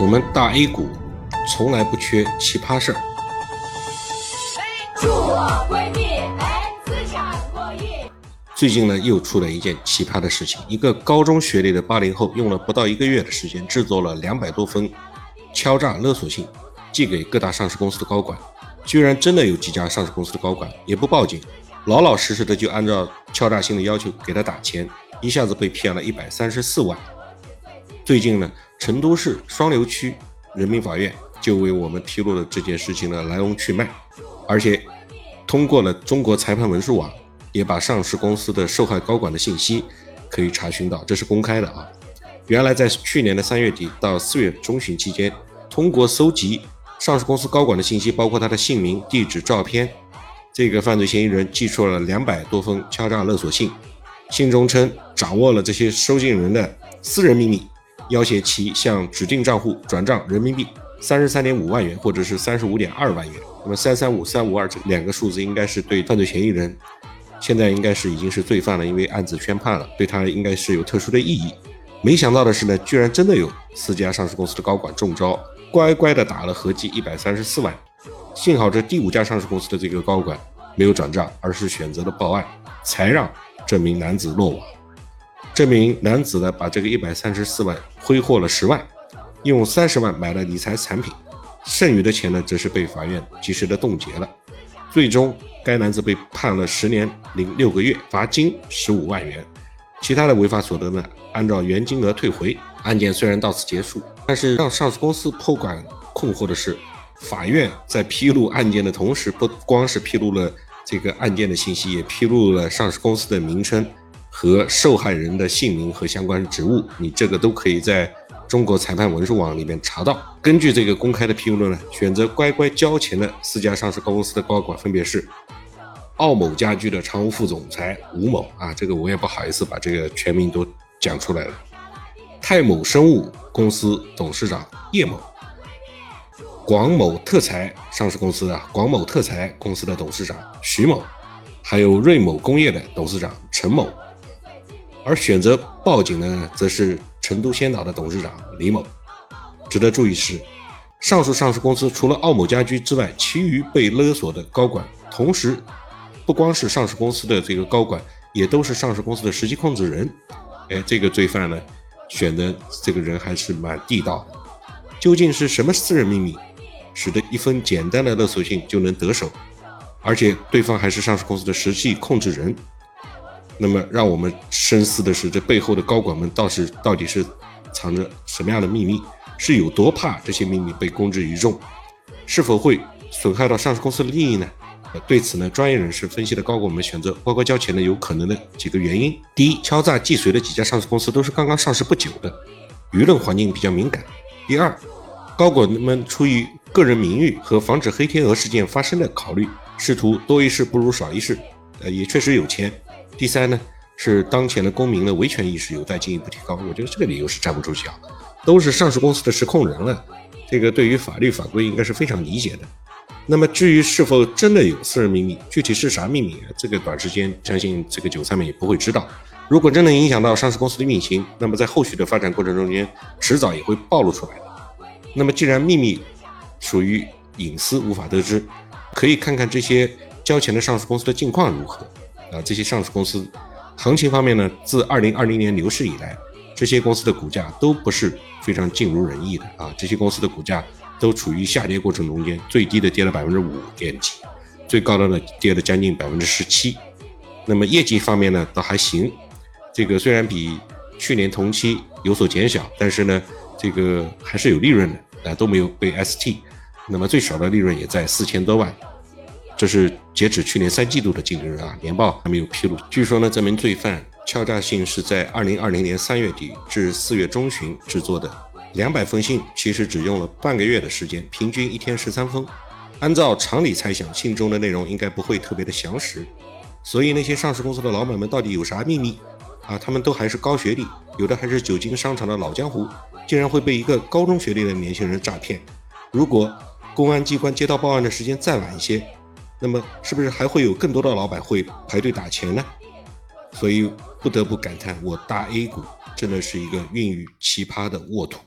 我们大 A 股从来不缺奇葩事儿。祝我闺蜜哎，资产过亿。最近呢，又出了一件奇葩的事情：一个高中学历的八零后，用了不到一个月的时间，制作了两百多封敲诈勒索信，寄给各大上市公司的高管。居然真的有几家上市公司的高管也不报警，老老实实的就按照敲诈信的要求给他打钱，一下子被骗了一百三十四万。最近呢？成都市双流区人民法院就为我们披露了这件事情的来龙去脉，而且通过了中国裁判文书网，也把上市公司的受害高管的信息可以查询到，这是公开的啊。原来在去年的三月底到四月中旬期间，通过搜集上市公司高管的信息，包括他的姓名、地址、照片，这个犯罪嫌疑人寄出了两百多封敲诈勒索信，信中称掌握了这些收信人的私人秘密。要挟其向指定账户转账人民币三十三点五万元，或者是三十五点二万元。那么三三五三五二这两个数字应该是对犯罪嫌疑人，现在应该是已经是罪犯了，因为案子宣判了，对他应该是有特殊的意义。没想到的是呢，居然真的有四家上市公司的高管中招，乖乖的打了合计一百三十四万。幸好这第五家上市公司的这个高管没有转账，而是选择了报案，才让这名男子落网。这名男子呢，把这个一百三十四万挥霍了十万，用三十万买了理财产品，剩余的钱呢，则是被法院及时的冻结了。最终，该男子被判了十年零六个月，罚金十五万元，其他的违法所得呢，按照原金额退回。案件虽然到此结束，但是让上市公司破管困惑的是，法院在披露案件的同时，不光是披露了这个案件的信息，也披露了上市公司的名称。和受害人的姓名和相关职务，你这个都可以在中国裁判文书网里面查到。根据这个公开的披露呢，选择乖乖交钱的四家上市公司的高管分别是：奥某家居的常务副总裁吴某啊，这个我也不好意思把这个全名都讲出来了；泰某生物公司董事长叶某；广某特材上市公司啊，广某特材公司的董事长徐某；还有瑞某工业的董事长陈某。而选择报警的，则是成都先导的董事长李某。值得注意的是，上述上市公司除了奥某家居之外，其余被勒索的高管，同时不光是上市公司的这个高管，也都是上市公司的实际控制人。哎，这个罪犯呢，选的这个人还是蛮地道的。究竟是什么私人秘密，使得一封简单的勒索信就能得手，而且对方还是上市公司的实际控制人？那么，让我们深思的是，这背后的高管们倒是到底是藏着什么样的秘密？是有多怕这些秘密被公之于众？是否会损害到上市公司的利益呢？对此呢，专业人士分析的高管们选择乖乖交钱的有可能的几个原因：第一，敲诈既遂的几家上市公司都是刚刚上市不久的，舆论环境比较敏感；第二，高管们出于个人名誉和防止黑天鹅事件发生的考虑，试图多一事不如少一事，呃，也确实有钱。第三呢，是当前的公民的维权意识有待进一步提高。我觉得这个理由是站不住脚的，都是上市公司的实控人了，这个对于法律法规应该是非常理解的。那么至于是否真的有私人秘密，具体是啥秘密，这个短时间相信这个韭菜们也不会知道。如果真的影响到上市公司的运行，那么在后续的发展过程中间，迟早也会暴露出来的。那么既然秘密属于隐私，无法得知，可以看看这些交钱的上市公司的近况如何。啊，这些上市公司行情方面呢，自二零二零年牛市以来，这些公司的股价都不是非常尽如人意的啊。这些公司的股价都处于下跌过程中间，最低的跌了百分之五点几，最高的呢跌了将近百分之十七。那么业绩方面呢，倒还行，这个虽然比去年同期有所减小，但是呢，这个还是有利润的啊，都没有被 ST。那么最少的利润也在四千多万。这是截止去年三季度的净利润啊，年报还没有披露。据说呢，这名罪犯敲诈信是在二零二零年三月底至四月中旬制作的，两百封信其实只用了半个月的时间，平均一天十三封。按照常理猜想，信中的内容应该不会特别的详实。所以那些上市公司的老板们到底有啥秘密啊？他们都还是高学历，有的还是久经商场的老江湖，竟然会被一个高中学历的年轻人诈骗。如果公安机关接到报案的时间再晚一些，那么，是不是还会有更多的老板会排队打钱呢？所以不得不感叹，我大 A 股真的是一个孕育奇葩的沃土。